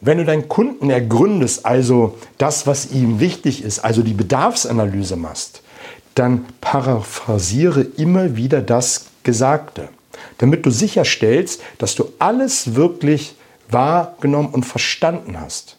Wenn du deinen Kunden ergründest, also das, was ihm wichtig ist, also die Bedarfsanalyse machst, dann paraphrasiere immer wieder das Gesagte, damit du sicherstellst, dass du alles wirklich wahrgenommen und verstanden hast.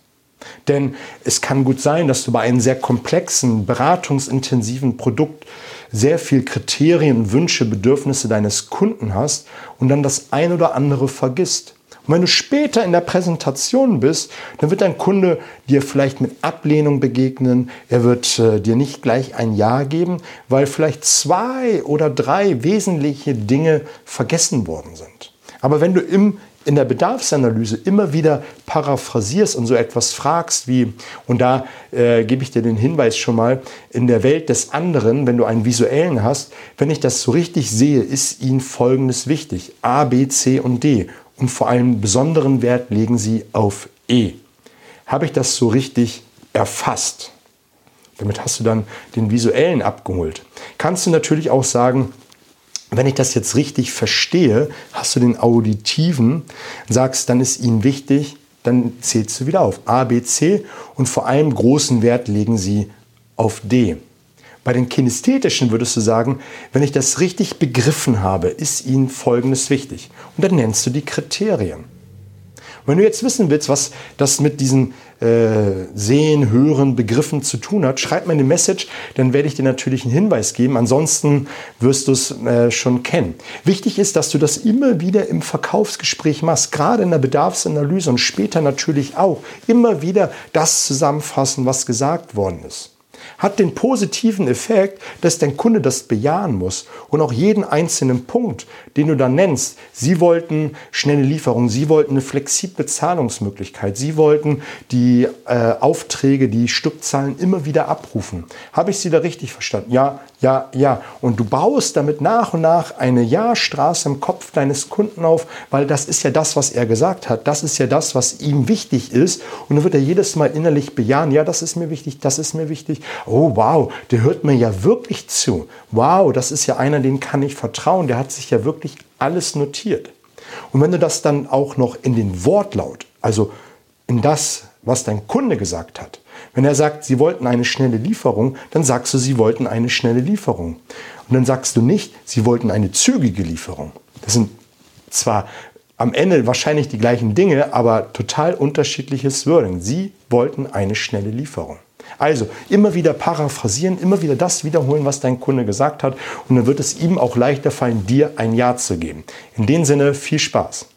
Denn es kann gut sein, dass du bei einem sehr komplexen, beratungsintensiven Produkt sehr viel Kriterien, Wünsche, Bedürfnisse deines Kunden hast und dann das ein oder andere vergisst. Und wenn du später in der Präsentation bist, dann wird dein Kunde dir vielleicht mit Ablehnung begegnen. Er wird äh, dir nicht gleich ein Ja geben, weil vielleicht zwei oder drei wesentliche Dinge vergessen worden sind. Aber wenn du im in der Bedarfsanalyse immer wieder paraphrasierst und so etwas fragst wie, und da äh, gebe ich dir den Hinweis schon mal, in der Welt des anderen, wenn du einen visuellen hast, wenn ich das so richtig sehe, ist ihnen Folgendes wichtig. A, B, C und D und vor allem besonderen Wert legen sie auf E. Habe ich das so richtig erfasst? Damit hast du dann den visuellen abgeholt. Kannst du natürlich auch sagen, wenn ich das jetzt richtig verstehe, hast du den auditiven, sagst, dann ist ihnen wichtig, dann zählst du wieder auf A, B, C und vor allem großen Wert legen sie auf D. Bei den kinästhetischen würdest du sagen, wenn ich das richtig begriffen habe, ist ihnen Folgendes wichtig. Und dann nennst du die Kriterien. wenn du jetzt wissen willst, was das mit diesen äh, Sehen, Hören, Begriffen zu tun hat, schreib mir eine Message, dann werde ich dir natürlich einen Hinweis geben. Ansonsten wirst du es äh, schon kennen. Wichtig ist, dass du das immer wieder im Verkaufsgespräch machst, gerade in der Bedarfsanalyse und später natürlich auch. Immer wieder das zusammenfassen, was gesagt worden ist hat den positiven Effekt, dass dein Kunde das bejahen muss und auch jeden einzelnen Punkt, den du dann nennst. Sie wollten schnelle Lieferung, sie wollten eine flexible Zahlungsmöglichkeit, sie wollten die äh, Aufträge, die Stückzahlen immer wieder abrufen. Habe ich sie da richtig verstanden? Ja, ja, ja. Und du baust damit nach und nach eine Ja-Straße im Kopf deines Kunden auf, weil das ist ja das, was er gesagt hat. Das ist ja das, was ihm wichtig ist. Und dann wird er jedes Mal innerlich bejahen, ja, das ist mir wichtig, das ist mir wichtig oh wow, der hört mir ja wirklich zu. Wow, das ist ja einer, den kann ich vertrauen, der hat sich ja wirklich alles notiert. Und wenn du das dann auch noch in den Wortlaut, also in das, was dein Kunde gesagt hat, wenn er sagt, sie wollten eine schnelle Lieferung, dann sagst du, sie wollten eine schnelle Lieferung. Und dann sagst du nicht, sie wollten eine zügige Lieferung. Das sind zwar am Ende wahrscheinlich die gleichen Dinge, aber total unterschiedliches Wording. Sie wollten eine schnelle Lieferung. Also immer wieder paraphrasieren, immer wieder das wiederholen, was dein Kunde gesagt hat und dann wird es ihm auch leichter fallen, dir ein Ja zu geben. In dem Sinne viel Spaß.